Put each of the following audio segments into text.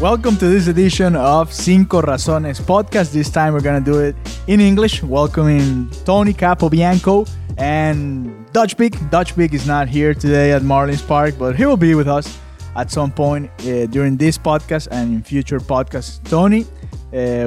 Welcome to this edition of Cinco Razones podcast. This time we're going to do it in English, welcoming Tony Capobianco and Dutch Big. Dutch Big is not here today at Marlins Park, but he will be with us at some point uh, during this podcast and in future podcasts. Tony, uh,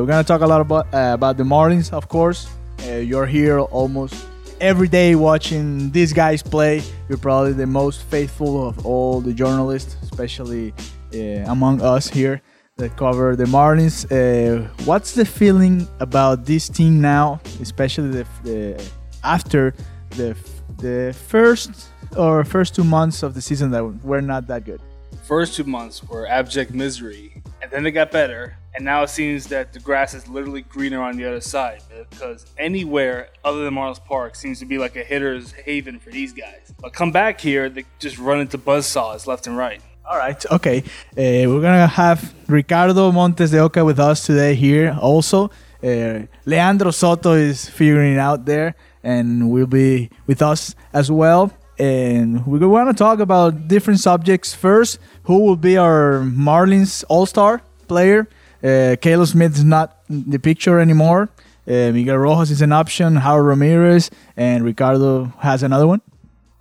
we're going to talk a lot about, uh, about the Marlins, of course. Uh, you're here almost every day watching these guys play. You're probably the most faithful of all the journalists, especially among us here that cover the Marlins. Uh, what's the feeling about this team now, especially the, the after the the first or first two months of the season that were not that good? First two months were abject misery, and then they got better. And now it seems that the grass is literally greener on the other side because anywhere other than Marlins Park seems to be like a hitter's haven for these guys. But come back here, they just run into buzzsaws left and right. All right. Okay. Uh, we're gonna have Ricardo Montes de Oca with us today here. Also, uh, Leandro Soto is figuring out there, and will be with us as well. And we want to talk about different subjects. First, who will be our Marlins All Star player? Uh, Caleb Smith is not in the picture anymore. Uh, Miguel Rojas is an option. Harold Ramirez and Ricardo has another one.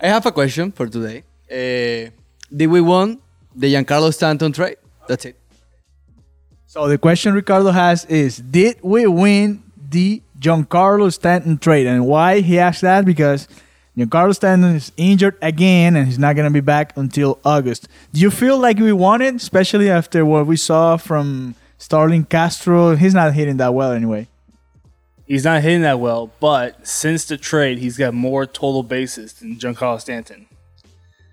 I have a question for today. Uh, did we won the Giancarlo Stanton trade? That's it. So the question Ricardo has is: Did we win the Giancarlo Stanton trade? And why he asked that? Because Giancarlo Stanton is injured again, and he's not going to be back until August. Do you feel like we won it, especially after what we saw from Starlin Castro? He's not hitting that well anyway. He's not hitting that well, but since the trade, he's got more total bases than Giancarlo Stanton.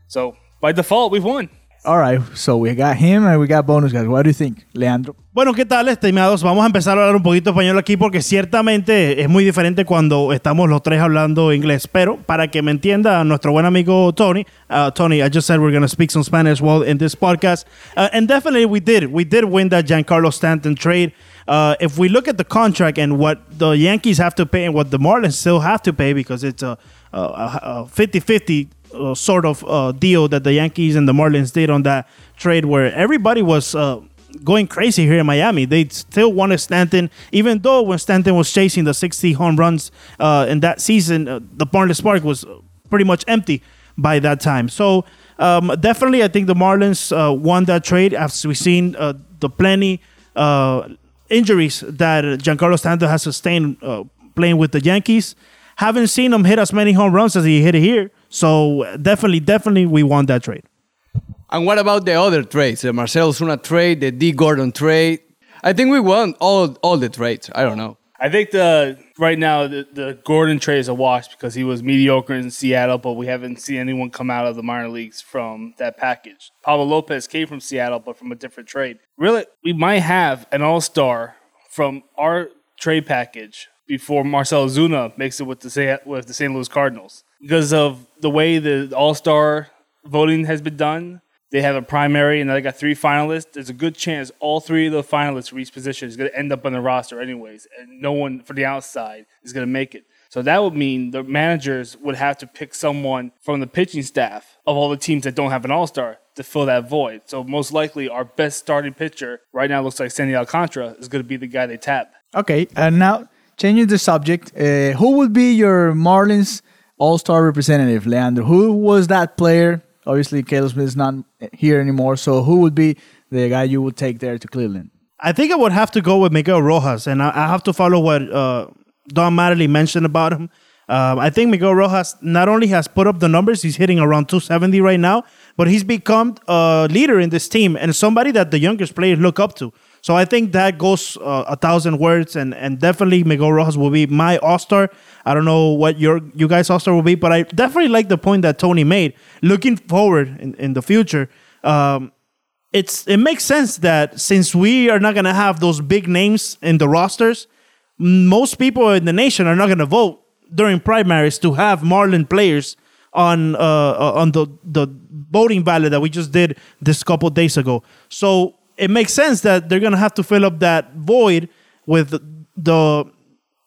So by default, we've won. All right, so we got him and we got bonus guys. What do you think, Leandro? Bueno, ¿qué tal, estimados? Vamos a empezar a hablar un poquito español aquí porque ciertamente es muy diferente cuando estamos los tres hablando inglés. Pero para que me entienda nuestro buen amigo Tony, uh, Tony, I just said we're going to speak some Spanish well in this podcast. Uh, and definitely we did. We did win that Giancarlo Stanton trade. Uh, if we look at the contract and what the Yankees have to pay and what the Marlins still have to pay because it's a 50-50 uh, sort of uh, deal that the Yankees and the Marlins did on that trade, where everybody was uh, going crazy here in Miami. They still wanted Stanton, even though when Stanton was chasing the 60 home runs uh, in that season, uh, the Marlins Park was pretty much empty by that time. So um, definitely, I think the Marlins uh, won that trade. As we've seen the plenty injuries that Giancarlo Stanton has sustained playing with the Yankees. Haven't seen him hit as many home runs as he hit here. So definitely, definitely, we want that trade. And what about the other trades? The Marcell Ozuna trade, the Dee Gordon trade. I think we won all all the trades. I don't know. I think the right now the, the Gordon trade is a wash because he was mediocre in Seattle, but we haven't seen anyone come out of the minor leagues from that package. Pablo Lopez came from Seattle, but from a different trade. Really, we might have an all star from our trade package before Marcell Ozuna makes it with the with the St. Louis Cardinals because of the way the All Star voting has been done. They have a primary, and they got three finalists. There's a good chance all three of the finalists for each position is going to end up on the roster, anyways, and no one for the outside is going to make it. So that would mean the managers would have to pick someone from the pitching staff of all the teams that don't have an All Star to fill that void. So most likely, our best starting pitcher right now looks like Sandy Alcantara is going to be the guy they tap. Okay, and now changing the subject, uh, who would be your Marlins All Star representative, Leandro? Who was that player? Obviously, Caleb Smith is not here anymore. So, who would be the guy you would take there to Cleveland? I think I would have to go with Miguel Rojas, and I, I have to follow what uh, Don Mattingly mentioned about him. Um, I think Miguel Rojas not only has put up the numbers, he's hitting around 270 right now, but he's become a leader in this team and somebody that the youngest players look up to. So I think that goes uh, a thousand words, and and definitely Miguel Rojas will be my All Star. I don't know what your you guys All Star will be, but I definitely like the point that Tony made. Looking forward in, in the future, um, it's it makes sense that since we are not gonna have those big names in the rosters, most people in the nation are not gonna vote during primaries to have Marlin players on uh, uh on the the voting ballot that we just did this couple days ago. So it makes sense that they're gonna have to fill up that void with the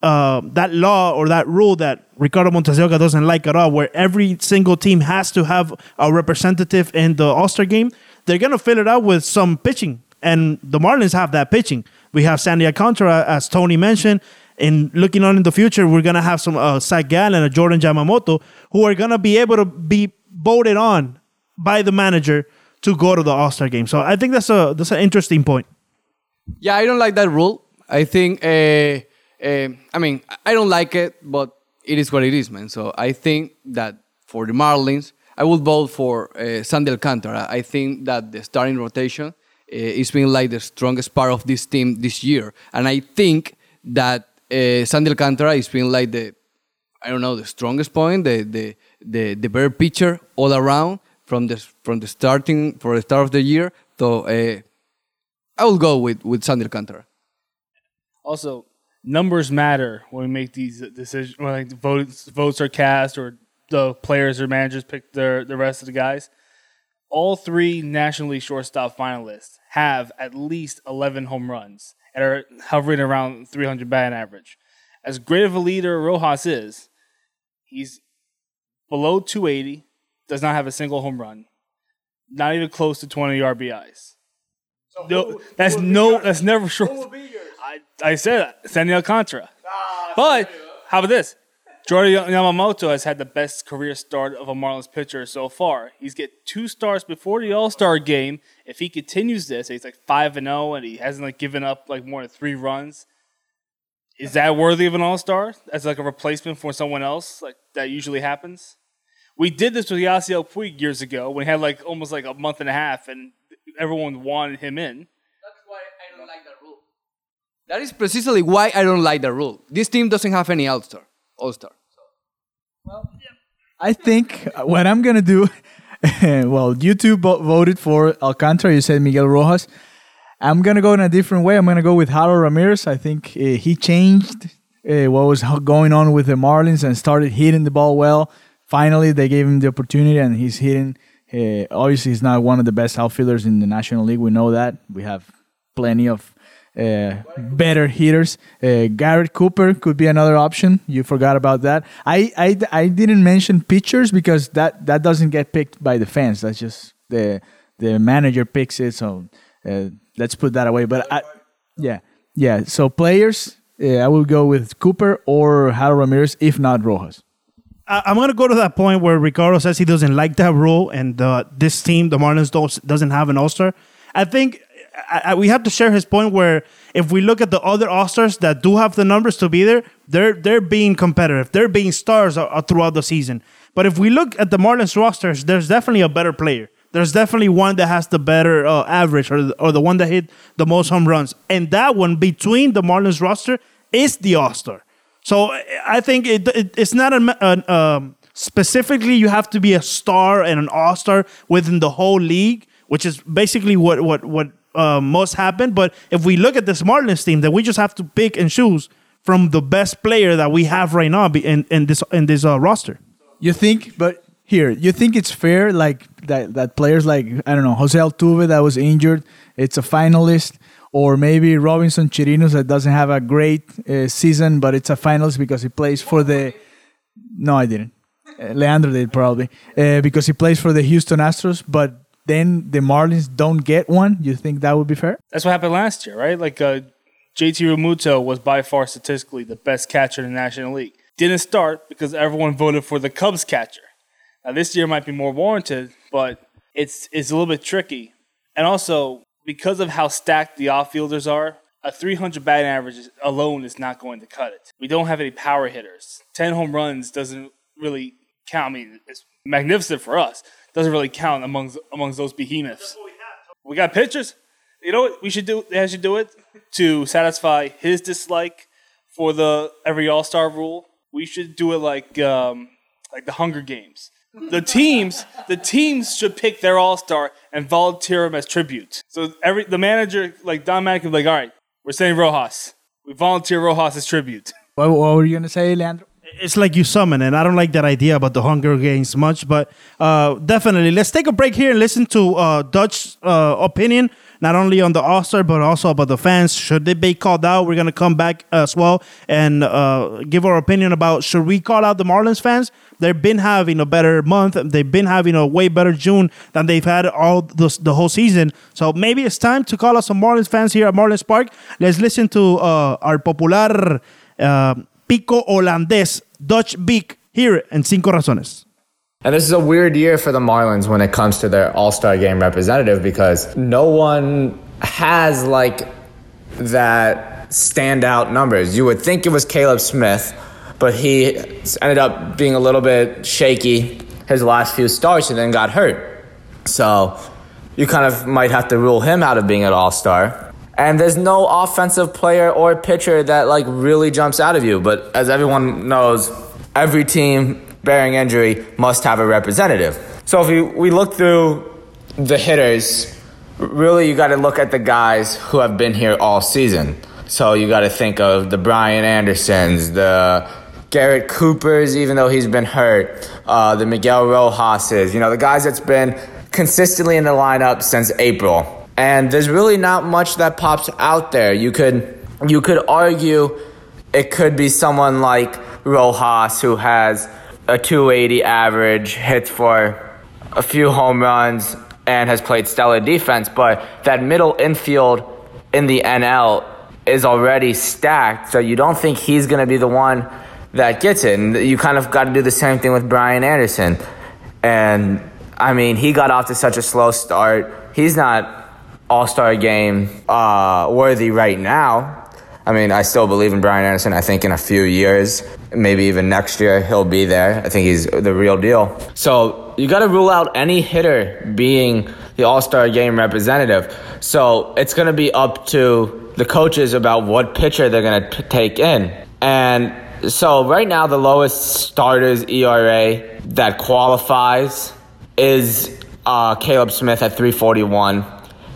uh, that law or that rule that Ricardo Oca doesn't like at all, where every single team has to have a representative in the All Star game. They're gonna fill it out with some pitching And the Marlins have that pitching. We have Sandy Alcantara, as Tony mentioned. And looking on in the future, we're gonna have some uh, Zach Gallen and a Jordan Yamamoto who are gonna be able to be voted on by the manager to go to the All Star game. So I think that's a that's an interesting point. Yeah, I don't like that rule. I think, uh, uh, I mean, I don't like it, but it is what it is, man. So I think that for the Marlins, I would vote for uh, Sandy Alcantara. I think that the starting rotation uh, is being like the strongest part of this team this year, and I think that uh, Sandy Alcantara is being like the, I don't know, the strongest point, the the the, the better pitcher all around from the from the starting for the start of the year. So uh, I will go with with Sandy Alcantara. Also, numbers matter when we make these decisions. When like votes votes are cast or the players or managers pick their the rest of the guys. All three National League shortstop finalists have at least 11 home runs and are hovering around 300 batting average. As great of a leader Rojas is, he's below 280, does not have a single home run, not even close to 20 RBIs. So no, that's no, that's never short. I, I said Sandy Alcantara. but how about this? Jordan Yamamoto has had the best career start of a Marlins pitcher so far. He's get two starts before the All Star game. If he continues this, he's like five and zero, and he hasn't like given up like more than three runs. Is that worthy of an All Star as like a replacement for someone else? Like that usually happens. We did this with Yasiel Puig years ago when he had like almost like a month and a half, and everyone wanted him in. That's why I don't like that rule. That is precisely why I don't like the rule. This team doesn't have any All Star. All Star. Well, I think what I'm gonna do. well, you two bo- voted for Alcantara. You said Miguel Rojas. I'm gonna go in a different way. I'm gonna go with Harold Ramirez. I think uh, he changed uh, what was going on with the Marlins and started hitting the ball well. Finally, they gave him the opportunity, and he's hitting. Uh, obviously, he's not one of the best outfielders in the National League. We know that. We have plenty of uh, better hitters. Uh, Garrett Cooper could be another option. You forgot about that. I, I, I didn't mention pitchers because that, that doesn't get picked by the fans. That's just the the manager picks it. So uh, let's put that away. But I, yeah, yeah. So players, uh, I will go with Cooper or Harold Ramirez, if not Rojas. I- I'm gonna go to that point where Ricardo says he doesn't like that rule, and uh, this team, the Marlins, doesn't have an All Star. I think I, I, we have to share his point where if we look at the other All Stars that do have the numbers to be there, they're they're being competitive. They're being stars uh, uh, throughout the season. But if we look at the Marlins rosters, there's definitely a better player. There's definitely one that has the better uh, average or or the one that hit the most home runs. And that one between the Marlins roster is the All Star. So I think it, it, it's not a, an, um, specifically you have to be a star and an All Star within the whole league, which is basically what what what uh, most happen. But if we look at this Marlins team, then we just have to pick and choose from the best player that we have right now in, in this in this uh, roster. You think, but here, you think it's fair, like that, that players like I don't know Jose Altuve that was injured, it's a finalist, or maybe Robinson Chirinos that doesn't have a great uh, season, but it's a finalist because he plays for the. No, I didn't. Uh, Leandro did probably uh, because he plays for the Houston Astros, but then the Marlins don't get one. You think that would be fair? That's what happened last year, right? Like uh, JT Realmuto was by far statistically the best catcher in the National League. Didn't start because everyone voted for the Cubs catcher. Now this year might be more warranted, but it's it's a little bit tricky. And also because of how stacked the outfielders are, a 300 batting average alone is not going to cut it. We don't have any power hitters. 10 home runs doesn't really count. I mean, it's magnificent for us. Doesn't really count amongst amongst those behemoths. We got pitchers. You know what we should do? They should do it to satisfy his dislike for the every All Star rule. We should do it like um, like the Hunger Games. The teams, the teams should pick their All Star and volunteer him as tribute. So every the manager, like Don Mack, would be like, all right, we're saying Rojas. We volunteer Rojas as tribute. What, what were you gonna say, Leandro? It's like you summon, and I don't like that idea about the Hunger Games much, but uh, definitely. Let's take a break here and listen to uh, Dutch uh, opinion. Not only on the All but also about the fans. Should they be called out? We're gonna come back as well and uh, give our opinion about should we call out the Marlins fans? They've been having a better month. They've been having a way better June than they've had all this, the whole season. So maybe it's time to call out some Marlins fans here at Marlins Park. Let's listen to uh, our popular uh, Pico Holandés Dutch Beak here in Cinco Razones. And this is a weird year for the Marlins when it comes to their All Star game representative because no one has like that standout numbers. You would think it was Caleb Smith, but he ended up being a little bit shaky his last few starts and then got hurt. So you kind of might have to rule him out of being an All Star. And there's no offensive player or pitcher that like really jumps out of you. But as everyone knows, every team bearing injury must have a representative. So if we, we look through the hitters, really you got to look at the guys who have been here all season. So you got to think of the Brian Andersons, the Garrett Coopers, even though he's been hurt, uh, the Miguel Rojas's, you know, the guys that's been consistently in the lineup since April. And there's really not much that pops out there. You could you could argue it could be someone like Rojas who has a 280 average, hits for a few home runs, and has played stellar defense. But that middle infield in the NL is already stacked, so you don't think he's going to be the one that gets it. And you kind of got to do the same thing with Brian Anderson. And I mean, he got off to such a slow start. He's not All Star game uh, worthy right now. I mean, I still believe in Brian Anderson. I think in a few years, maybe even next year, he'll be there. I think he's the real deal. So you got to rule out any hitter being the All Star game representative. So it's going to be up to the coaches about what pitcher they're going to take in. And so right now, the lowest starters ERA that qualifies is uh, Caleb Smith at 341.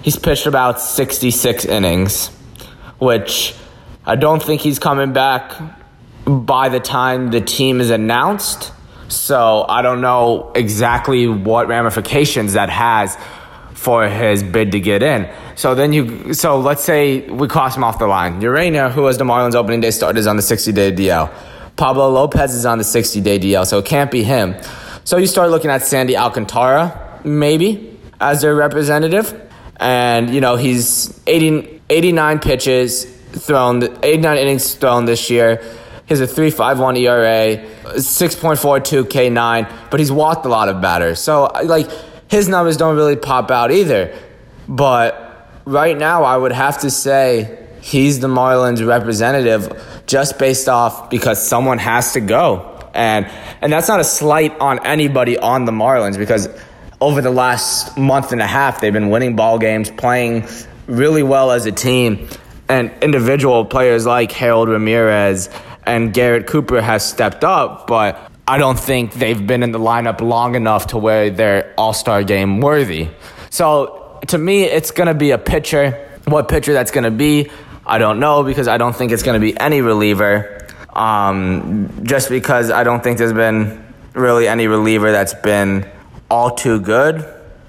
He's pitched about 66 innings, which I don't think he's coming back by the time the team is announced. So I don't know exactly what ramifications that has for his bid to get in. So then you, so let's say we cross him off the line. Ureña, who was the Marlins opening day starter, is on the 60 day DL. Pablo Lopez is on the 60 day DL, so it can't be him. So you start looking at Sandy Alcantara, maybe, as their representative. And, you know, he's 80, 89 pitches thrown, 89 innings thrown this year. He has a 3.51 ERA, 6.42 K9, but he's walked a lot of batters. So, like, his numbers don't really pop out either. But right now, I would have to say he's the Marlins representative just based off because someone has to go. And and that's not a slight on anybody on the Marlins because over the last month and a half they've been winning ball games, playing really well as a team, and individual players like Harold Ramirez and Garrett Cooper has stepped up, but I don't think they've been in the lineup long enough to where they're All-Star game worthy. So to me, it's going to be a pitcher. What pitcher that's going to be, I don't know because I don't think it's going to be any reliever. Um, just because I don't think there's been really any reliever that's been all too good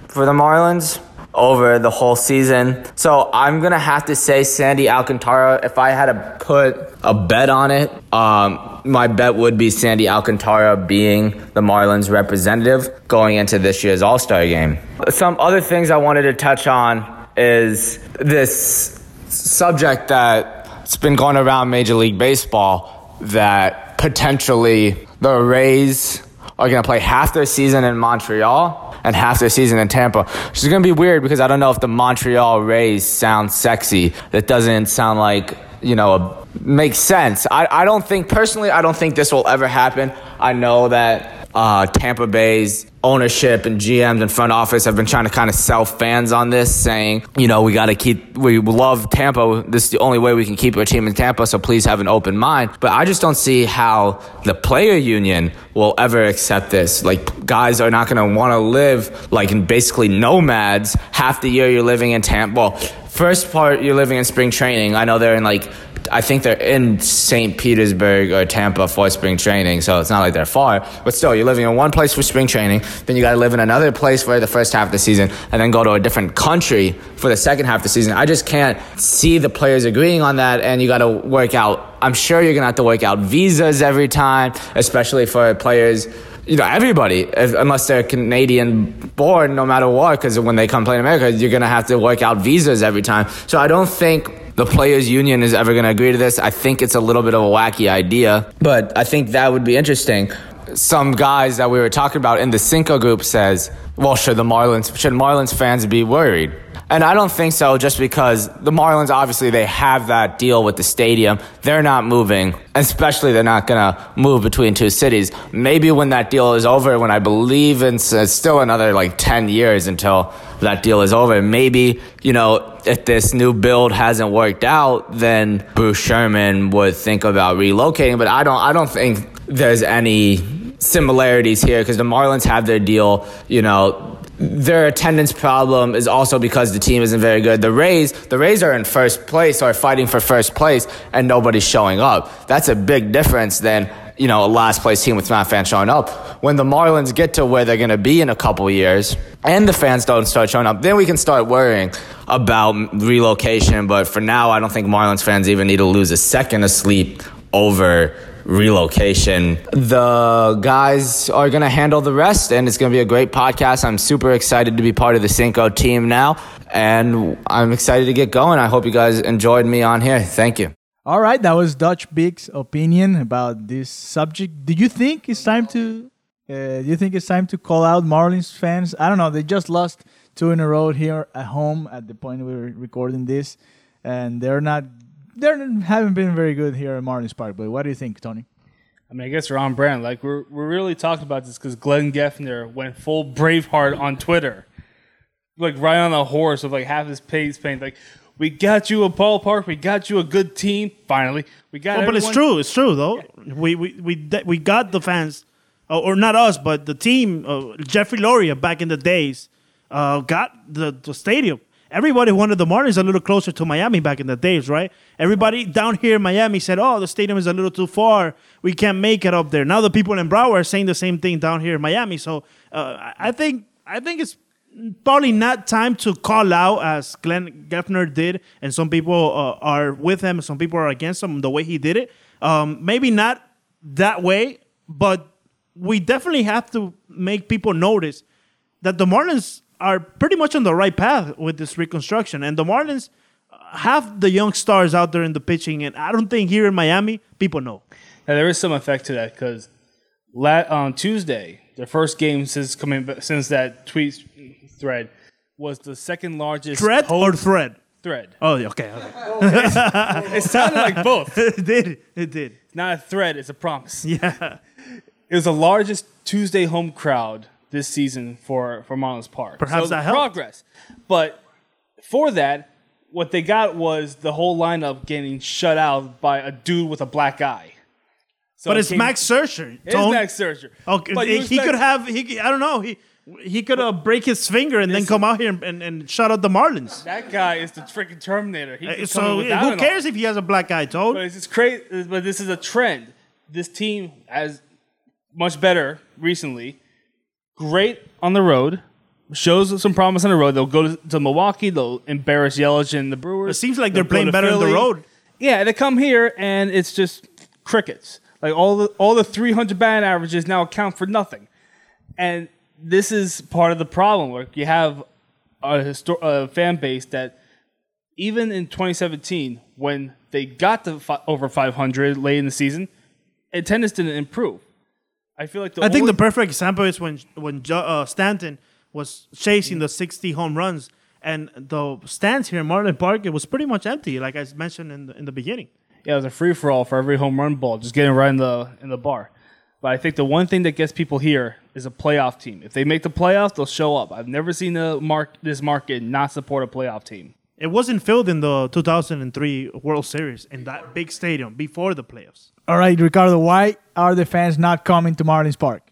for the Marlins over the whole season. So I'm gonna have to say Sandy Alcantara. If I had to put a bet on it, um, my bet would be Sandy Alcantara being the Marlins representative going into this year's All Star game. Some other things I wanted to touch on is this subject that's been going around Major League Baseball that potentially the Rays are going to play half their season in Montreal and half their season in Tampa. Which is going to be weird because I don't know if the Montreal Rays sound sexy. That doesn't sound like, you know, a, makes sense. I, I don't think, personally, I don't think this will ever happen. I know that uh, Tampa Bay's ownership and GMs and front office have been trying to kind of sell fans on this, saying, you know, we got to keep, we love Tampa. This is the only way we can keep our team in Tampa, so please have an open mind. But I just don't see how the player union will ever accept this. Like, guys are not going to want to live like in basically nomads half the year you're living in Tampa. Well, first part you're living in spring training. I know they're in like I think they're in St. Petersburg or Tampa for spring training, so it's not like they're far. But still, you're living in one place for spring training, then you got to live in another place for the first half of the season, and then go to a different country for the second half of the season. I just can't see the players agreeing on that, and you got to work out. I'm sure you're gonna have to work out visas every time, especially for players you know, everybody, if, unless they're Canadian born, no matter what, because when they come play in America, you're going to have to work out visas every time. So I don't think the players union is ever going to agree to this. I think it's a little bit of a wacky idea, but I think that would be interesting. Some guys that we were talking about in the Cinco group says, well, should the Marlins, should Marlins fans be worried? And I don't think so just because the Marlins obviously they have that deal with the stadium. They're not moving, especially they're not going to move between two cities. Maybe when that deal is over, when I believe it's, it's still another like 10 years until that deal is over, maybe, you know, if this new build hasn't worked out, then Bruce Sherman would think about relocating, but I don't I don't think there's any similarities here because the Marlins have their deal, you know, their attendance problem is also because the team isn't very good. The Rays, the Rays are in first place or fighting for first place, and nobody's showing up. That's a big difference than you know a last place team with not fans showing up. When the Marlins get to where they're going to be in a couple years, and the fans don't start showing up, then we can start worrying about relocation. But for now, I don't think Marlins fans even need to lose a second of sleep over relocation. The guys are going to handle the rest, and it's going to be a great podcast. I'm super excited to be part of the Cinco team now, and I'm excited to get going. I hope you guys enjoyed me on here. Thank you. All right, that was Dutch Big's opinion about this subject. Do you think it's time to? Uh, do you think it's time to call out Marlins fans? I don't know. They just lost two in a row here at home at the point we were recording this, and they're not they haven't been very good here at Marlins Park. But what do you think, Tony? I mean, I guess we're on brand. Like we're we're really talking about this because Glenn Geffner went full Braveheart on Twitter, like right on a horse with like half his face paint. Like, we got you a ballpark, we got you a good team. Finally, we got. Oh, but it's true. It's true though. We we we we got the fans, uh, or not us, but the team. Uh, Jeffrey Loria back in the days uh, got the the stadium everybody wanted the Marlins a little closer to Miami back in the days, right? Everybody down here in Miami said, "Oh, the stadium is a little too far. We can't make it up there." Now the people in Broward are saying the same thing down here in Miami. So uh, I think I think it's probably not time to call out as Glenn Geffner did, and some people uh, are with him, some people are against him the way he did it. Um, maybe not that way, but we definitely have to make people notice that the Marlins are pretty much on the right path with this reconstruction. And the Marlins have the young stars out there in the pitching, and I don't think here in Miami people know. Now, there is some effect to that because on Tuesday, their first game since coming since that tweet thread was the second largest thread or thread. Thread. Oh, okay. okay. it sounded like both. it did. It did. It's not a thread. It's a promise. Yeah. It was the largest Tuesday home crowd this season for for Marlins Park. Perhaps so that helped. progress, but for that, what they got was the whole lineup getting shut out by a dude with a black eye. So but it's came, Max Scherzer. It's Max Scherzer. Okay, but he, he could have. He, I don't know. He he could uh, break his finger and then come out here and, and, and, shut out the Marlins. That guy is the freaking Terminator. Uh, so who cares if he has a black eye, Toad? But it's crazy. But this is a trend. This team has much better recently great on the road. Shows some promise on the road. They'll go to, to Milwaukee. They'll embarrass Yelich and the Brewers. It seems like they're playing better on the road. Yeah, they come here and it's just crickets. Like all the all the 300 batting averages now account for nothing. And this is part of the problem. Where you have a, histor- a fan base that even in 2017, when they got to fi- over 500 late in the season, attendance didn't improve. I feel like the I think the perfect example is when when uh, Stanton was chasing the 60 home runs, and the stands here in Marlin Park it was pretty much empty, like I mentioned in the, in the beginning. Yeah, it was a free for all for every home run ball, just getting right in the in the bar. But I think the one thing that gets people here is a playoff team. If they make the playoffs, they'll show up. I've never seen a mark this market not support a playoff team. It wasn't filled in the 2003 World Series in that big stadium before the playoffs. All right, Ricardo, why are the fans not coming to Marlins Park?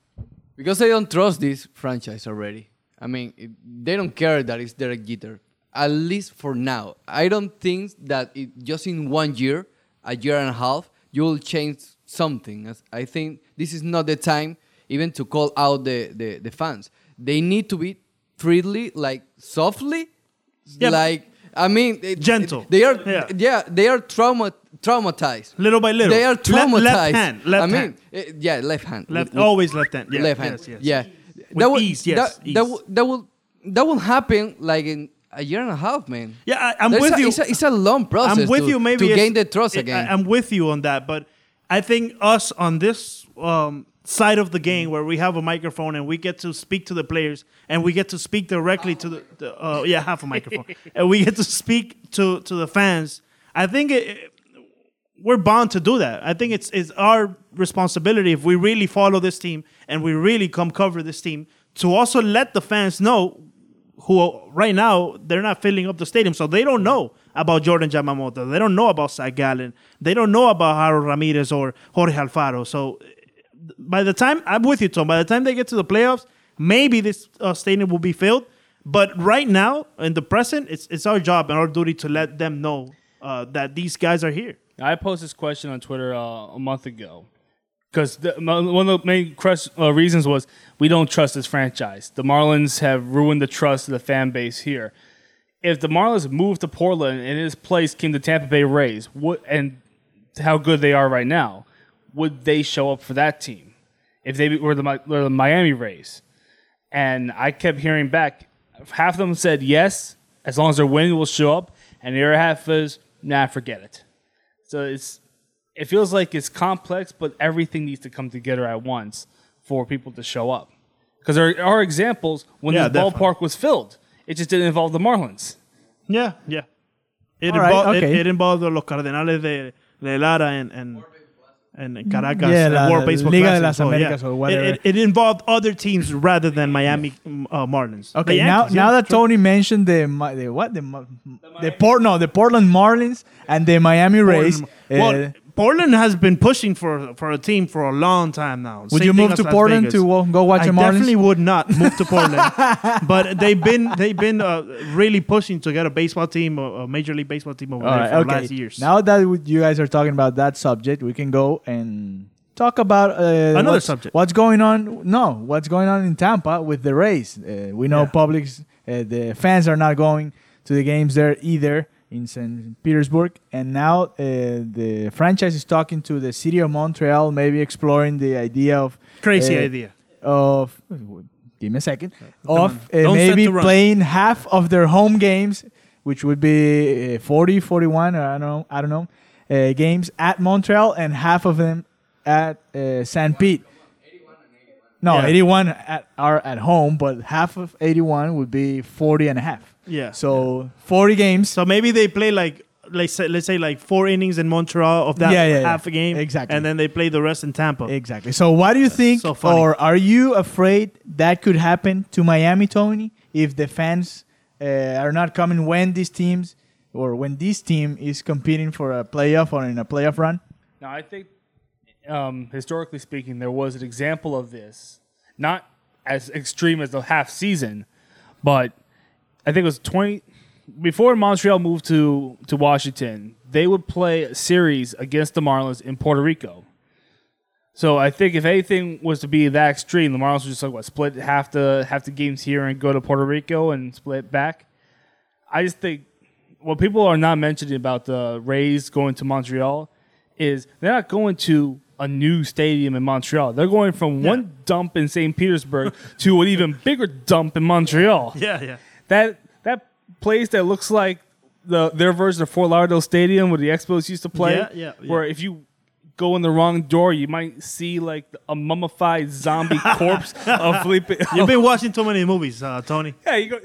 Because they don't trust this franchise already. I mean, they don't care that it's Derek Jeter. At least for now. I don't think that it, just in one year a year and a half, you will change something. I think this is not the time even to call out the, the, the fans. They need to be treated like softly, Yeah, like I mean, it- Gentle. it- they are Yeah. yeah, they are trauma traumatized. Little by little. They are Left- traumatized. Left, hand. Left I mean, hand. eh, yeah, left hand. Left, Le- always left hand. Yeah, left hand. Yes, yes. Yeah, With will, ease, yes, That, ease. that, will, that will that will happen like in a year and a half, man. Yeah, I, I'm There's with a, you. It's a, it's a long process. I'm with to, you. Maybe to gain the trust again. I, am with you on that, but I think us on this um, side of the game where we have a microphone and we get to speak to the players and we get to speak directly to the, the uh, yeah half a microphone and we get to speak to to the fans. I think it, we're bound to do that. I think it's it's our responsibility if we really follow this team and we really come cover this team to also let the fans know who right now they're not filling up the stadium, so they don't know about Jordan Yamamoto. They don't know about Zach Gallen. They don't know about Harold Ramirez or Jorge Alfaro. So by the time I'm with you, Tom, by the time they get to the playoffs, maybe this uh, stadium will be filled. But right now, in the present, it's it's our job and our duty to let them know uh, that these guys are here. I posted this question on Twitter uh, a month ago because one of the main crus- uh, reasons was we don't trust this franchise. The Marlins have ruined the trust of the fan base here. If the Marlins moved to Portland and in his place came to Tampa Bay Rays, what and how good they are right now, would they show up for that team if they were the, were the Miami Rays? And I kept hearing back. Half of them said yes, as long as they're winning, we'll show up, and the other half is nah, forget it. So it's it feels like it's complex, but everything needs to come together at once for people to show up. Because there are examples when Yeah, this definitely. ballpark was filled, it just didn't involve the Marlins. Yeah, yeah. It, All right, involved, it, okay. it involved los Cardenales de, de Lara and, and, and Caracas Yeah, and la- World Baseball Liga de Classic. las So, Américas yeah. or whatever. It, it, it involved other teams rather than Miami uh, Marlins. Okay, The now now that true. Tony mentioned the the what the Mi- the Port no the Portland Marlins and the Miami Rays. Portland, uh, well, Portland has been pushing for for a team for a long time now. Would Same you move to Las Portland Vegas. to wo- go watch I the Marlins? definitely would not move to Portland, but they've been they've been uh, really pushing to get a baseball team, a, major league baseball team over All there right, for okay. last years. Now that you guys are talking about that subject, we can go and talk about uh, Another what's, subject. What's going on? No, what's going on in Tampa with the Rays? Uh, we know Yeah. publics, uh, the fans are not going to the games there either in St. Petersburg, and now uh, the franchise is talking to the city of Montreal, maybe exploring the idea of crazy uh, idea. of give me a second of uh, maybe playing half of their home games which would be uh, 40 41 or i don't know i don't know uh, games at montreal and half of them at uh, san pete no Yeah. 81 at, are at home but half of 81 would be 40 and a half Yeah. so 40 games So maybe they play like let's say, let's say like four innings in Montreal of that Yeah, yeah, yeah. half a game, Exactly. and then they play the rest in Tampa. Exactly. So, why do you think, so funny. or are you afraid that could happen to Miami, Tony, if the fans uh, are not coming when these teams or when this team is competing for a playoff or in a playoff run? Now, I think, um, historically speaking, there was an example of this, not as extreme as the half season, but I think it was 20 before Montreal moved to to Washington. They would play a series against the Marlins in Puerto Rico. So I think if anything was to be that extreme, the Marlins would just like what split half the half the games here and go to Puerto Rico and split back. I just think what people are not mentioning about the Rays going to Montreal is they're not going to a new stadium in Montreal. They're going from one dump in St. Petersburg to an even bigger dump in Montreal. yeah, yeah. That that place that looks like the their version of Fort Lauderdale Stadium where the Expos used to play. Yeah, yeah, yeah. Where if you go in the wrong door, you might see like a mummified zombie corpse of Felipe. You've been watching too many movies, uh, Tony. Yeah, you go.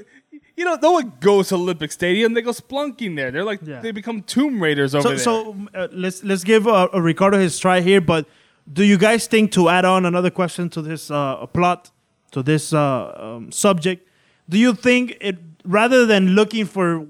You know, no one goes to Olympic Stadium. They go splunking there. They're like Yeah. they become Tomb Raiders over So, there. so uh, let's let's give uh, uh, Ricardo his try here. But do you guys think to add on another question to this uh, plot, to this uh, um, subject? Do you think it rather than looking for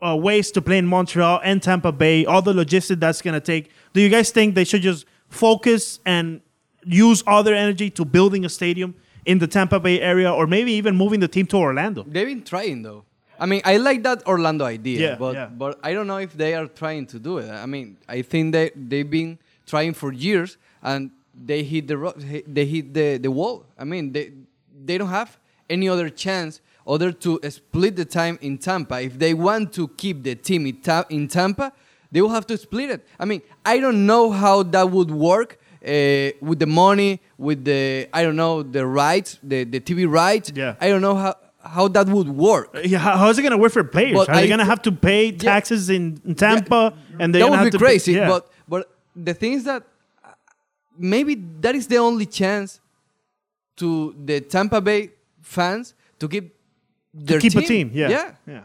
uh, ways to play in Montreal and Tampa Bay, all the logistics that's gonna take? Do you guys think they should just focus and use all their energy to building a stadium in the Tampa Bay area, or maybe even moving the team to Orlando? They've been trying though. I mean, I like that Orlando idea, Yeah, but yeah. but I don't know if they are trying to do it. I mean, I think they they've been trying for years and they hit the they hit the, the wall. I mean, they they don't have any other chance other to split the time in Tampa. If they want to keep the team in Tampa, they will have to split it. I mean, I don't know how that would work. Uh, with the money, with the I don't know the rights, the, the TV rights. Yeah. I don't know how, how that would work. Yeah, how, how is it going to work for players? But Are they going to have to pay taxes in, in Tampa? and they're that would have be to crazy. Pay, yeah. But but the thing is that uh, maybe that is the only chance to the Tampa Bay fans to keep their to keep team. a team, yeah, yeah. yeah.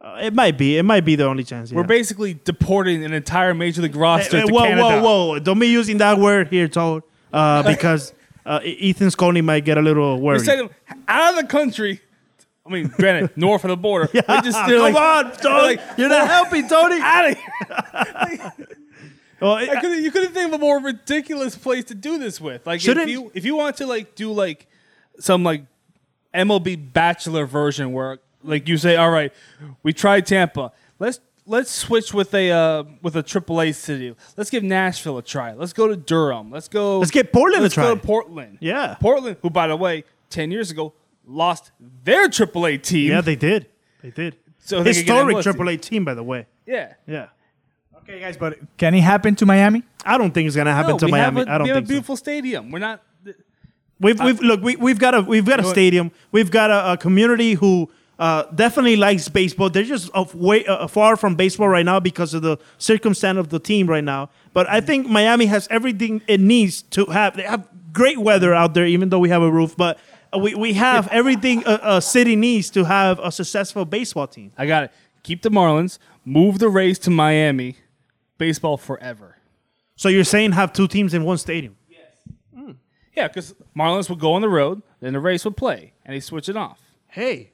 Uh, it might be. It might be the only chance. We're basically deporting an entire major league roster Hey, to whoa, Canada. whoa, whoa! Don't be using that word here, Toad, uh, because uh, Ethan Sconey might get a little worried. sending them out of the country. I mean, granted, north of the border. Yeah, They're just, come like, on, they're like, You're not helping, Tony. out of here. Well, I couldn't, you couldn't think of a more ridiculous place to do this with. Like, if you if you want to like do like some like MLB Bachelor version where like you say, all right, we tried Tampa. Let's let's switch with a uh, with a AAA city. Let's give Nashville a try. Let's go to Durham. Let's go. Let's get Portland a Let's go try. to Portland. Yeah. Portland, who by the way, ten years ago lost their AAA team. yeah, they did. They did. So they Historic MLS team. AAA team, by the way. yeah. Yeah. Okay, guys, but can it happen to Miami? I don't think it's gonna happen No, to we Miami. Have a, I don't we have think a so. beautiful stadium. We're not. We've, we've look, we, we've got a we've got a stadium. We've got a, a community who uh, definitely likes baseball. They're just of way uh, far from baseball right now because of the circumstance of the team right now. But I think Miami has everything it needs to have. They have great weather out there, even though we have a roof. But uh, we, we have everything a, a city needs to have a successful baseball team. I got it. Keep the Marlins. Move the Rays to Miami. Baseball forever. So you're saying have two teams in one stadium? Yeah, because Marlins would go on the road, then the Rays would play, and they switch it off. Hey,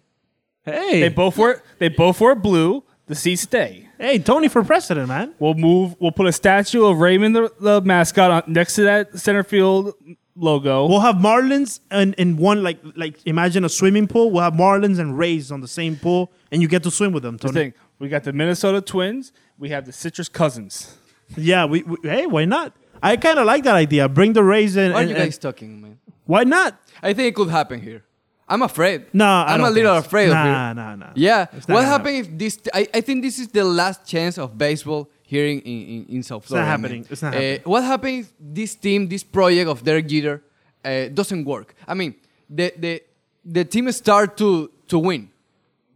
hey, They both wear they both wear blue. The seats stay. hey, Tony for president, man. We'll move. We'll put a statue of Raymond the, the mascot on, next to that center field logo. We'll have Marlins and in one like like imagine a swimming pool. We'll have Marlins and Rays on the same pool, and you get to swim with them. the Tony. thing we got the Minnesota Twins. We have the Citrus Cousins. Yeah, we, we hey, why not? I kind of like that idea. Bring the Rays in. Why are and- you and- guys talking, man? why not? I think it could happen here. I'm afraid. No, I I'm don't a little so. afraid of Nah, it. nah, nah. Yeah. What happened if this? I, I think this is the last chance of baseball here in, in, in South not Florida. man. happening. It's not Uh, happening. What happens if this team, this project of Derek Jeter, uh, doesn't work? I mean, the the the team start to to win,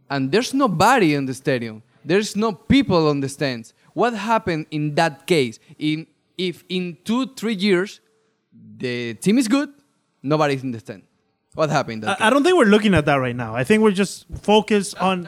and there's nobody in the stadium. There's no people on the stands. What happened in that case? In if in two three years the team is good, nobody's in the stand. What happened? in I, I don't think we're looking at that right now. I think we're just focused on.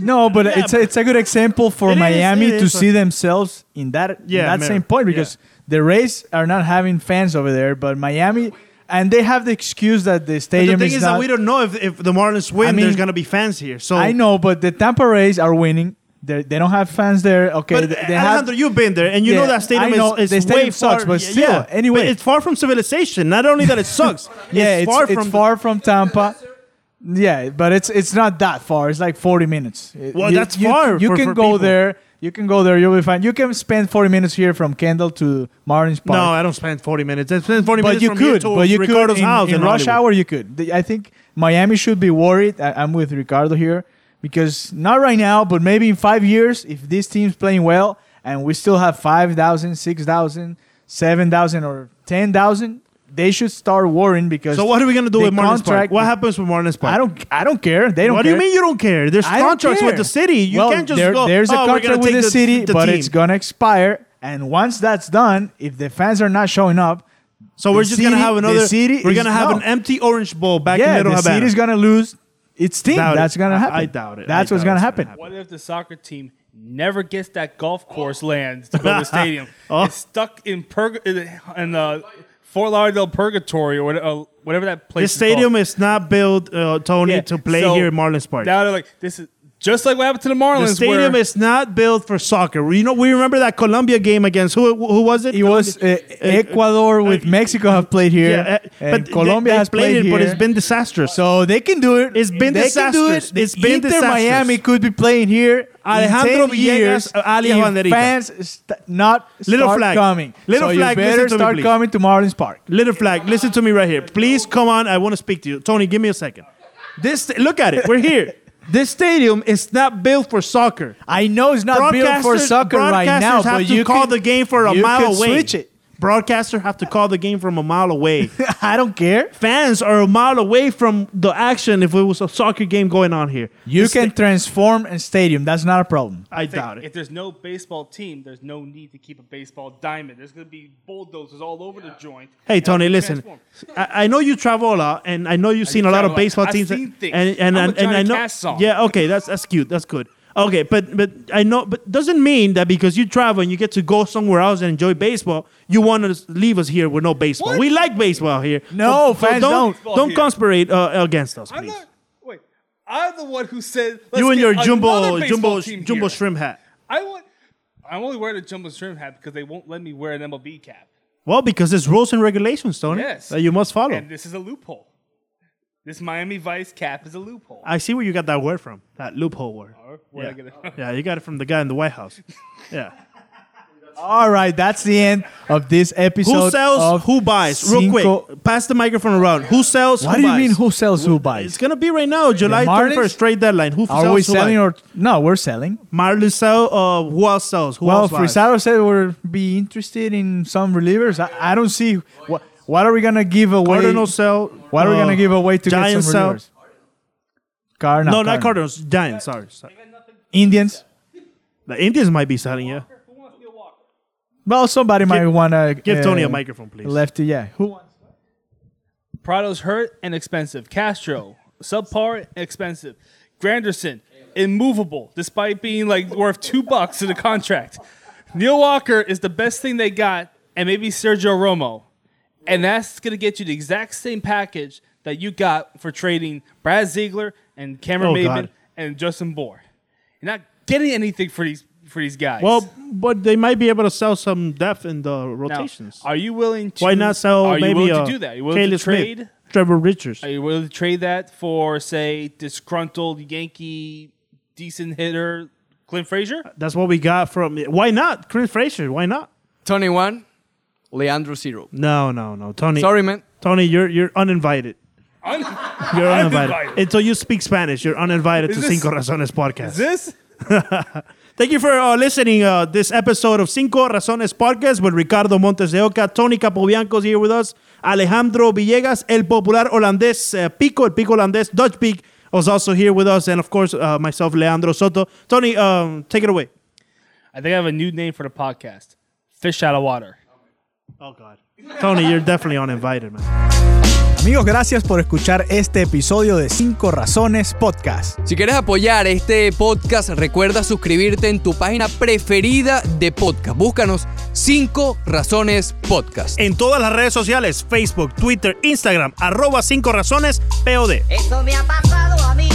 No, but Yeah, it's a, it's a good example for It is, Miami it to is. see themselves in that in Yeah, that mirror. same point because Yeah. the Rays are not having fans over there, but Miami and they have the excuse that the stadium. But the thing is, is not. that we don't know if, if the Marlins win, I mean, there's gonna be fans here. So I know, but the Tampa Rays are winning. They they don't have fans there. Okay, But they, they have. You've been there, and you Yeah, know that stadium I know is, is the stadium way sucks, far. but still, yeah. anyway. But it's far from civilization. Not only that it sucks, yeah, it's, far it's from. far from Tampa. Yeah, but it's it's not that far. It's like 40 minutes. Well, you- that's you, far You for- can for go people. there. You can go there. You'll be fine. You can spend 40 minutes here from Kendall to Marlins Park. no, I don't spend 40 minutes. I spend 40 but minutes you from could. to But you Ricardo's could in, house in rush Hollywood. hour. You could. I think Miami should be worried. I, I'm with Ricardo here because not right now, but maybe in five years, if this team's playing well and we still have 5,000, 6,000, 7,000, or 10,000, they should start worrying because. So what are we gonna do the with Marlins Park? What happens with Marlins Park? I don't. I don't care. They don't. Care. What do you mean you don't care? There's I contracts with the city. You well, can't just there- go. There's a "Oh, gonna contract with take the, city, the but team." it's gonna expire. And once that's done, if the fans are not showing up, So we're the just gonna city- have the another. city we're is- gonna have no. an empty Orange Bowl back yeah, in Little the Havana. city's gonna lose its team. Doubt it. That's gonna happen. I doubt it. That's I what's doubt gonna it's happen. gonna What if the soccer team never gets that golf course land to go to the stadium? Oh. It's stuck in purg in in the Fort Lauderdale Purgatory or whatever, uh, whatever that place. This is stadium called. is not built, uh, Tony, Yeah, to play so here in Marlins Park. Now they're like, this is Just like what happened to the Marlins. The stadium where is not built for soccer. You know, we remember that Colombia game against who? Who was it? It was uh, Ecuador with Mexico have played here, Yeah, uh, and but Colombia they, they has played, it, here. but it's been disastrous. so they can do it. It's been they Can do it. It's been Inter disastrous. Miami could be playing here. Alejandro in 10 Villegas, years, uh, alias fans st- not Little start flag. coming. Little so flag, You listen better to me, start please. coming to Marlins Park. Little flag, listen to me right here. Please come on. I want to speak to you. Tony, give me a second. This look at it. We're here. This stadium is not built for soccer. I know it's not built for soccer right now, but you call can, the game for a you mile can away. Switch it. Broadcasters have to call the game from a mile away. I don't care. Fans are a mile away from the action if it was a soccer game going on here. You This can sta- transform a stadium. That's not a problem. I Think, doubt it. If there's no baseball team, there's no need to keep a baseball diamond. There's going to be bulldozers all over the joint. Hey And Tony, listen. transform. I, I know you travel a lot, and I know you've seen a lot travel of a lot. baseball I've teams. seen things. And and, I'm a and, and I Johnny know, Cash song. yeah, okay, that's that's cute. That's good. Okay, but but I know, but doesn't mean that because you travel and you get to go somewhere else and enjoy baseball, you want to leave us here with no baseball. What? We like baseball here. No, So- so don't don't. don't conspirate uh, against us, I'm please. not. Wait, I'm the one who said let's you and your jumbo jumbo jumbo here. shrimp hat. I want. I'm only wearing a jumbo shrimp hat because they won't let me wear an MLB cap, Well, because there's rules and regulations, Tony, Yes. that you must follow. and this is a loophole. This Miami Vice cap is a loophole. I see where you got that word from. That loophole word. Or where I get it- Yeah, you got it from the guy in the White House. Yeah. All right, that's the end of this episode. Who sells? of Who buys? Real Cinco- quick. Pass the microphone around. Who sells? What who do you mean? Who sells? Who buys? It's gonna be right now, July Marlins? 31st, trade deadline. Who sells? Are we who selling buys? or no? We're selling. Marlins sell? Uh, who else sells? Who Well, else buys? Frisaro said we'll be interested in some relievers. I, I don't see what. What are we gonna give away? Cardinals sell. What are we uh, gonna give away to Giants get some sell? Relievers? Cardinal. No, not Cardinals. Giants. Sorry. sorry. Indians. The Indians might be selling. Yeah. Well, somebody might wanna Give uh, Tony a microphone, please. Lefty, yeah. Who wants? Prado's hurt and expensive. Castro, subpar, expensive. Granderson, immovable, despite being like worth two bucks in the contract. Neil Walker is the best thing they got, and maybe Sergio Romo. And that's going to get you the exact same package that you got for trading Brad Ziegler and Cameron Oh, Maybin and Justin Bour. You're not getting anything for these for these guys. Well, but they might be able to sell some depth in the Now, rotations. are you willing to? Why not sell Are you maybe willing uh, to do that? Are you willing Caleb to trade? Smith, Trevor Richards? Are you willing to trade that for, say, disgruntled Yankee decent hitter Clint Frazier? That's what we got from. Why not? Clint Frazier. Why not? Tony one, Leandro zero. No, no, no. Tony. Sorry, man. Tony, you're you're uninvited. Un- You're uninvited. Uninvited. Until you speak Spanish, you're uninvited Is to this- Cinco Razones podcast. Is this? Thank you for uh, listening uh, this episode of Cinco Razones podcast with Ricardo Montes de Oca. Tony Capobianco here with us. Alejandro Villegas, el popular holandés uh, Pico, el Pico holandés, Dutch Peak, was also here with us. And of course, uh, myself, Leandro Soto. Tony, um, take it away. I think I have a new name for the podcast Fish Out of Water. Oh, God. Tony, you're definitely uninvited, man. Amigos, gracias por escuchar este episodio de Cinco Razones Podcast. Si quieres apoyar este podcast, recuerda suscribirte en tu página preferida de podcast. Búscanos 5 Razones Podcast. En todas las redes sociales, Facebook, Twitter, Instagram, arroba 5 razones POD. Eso me ha pasado a mí.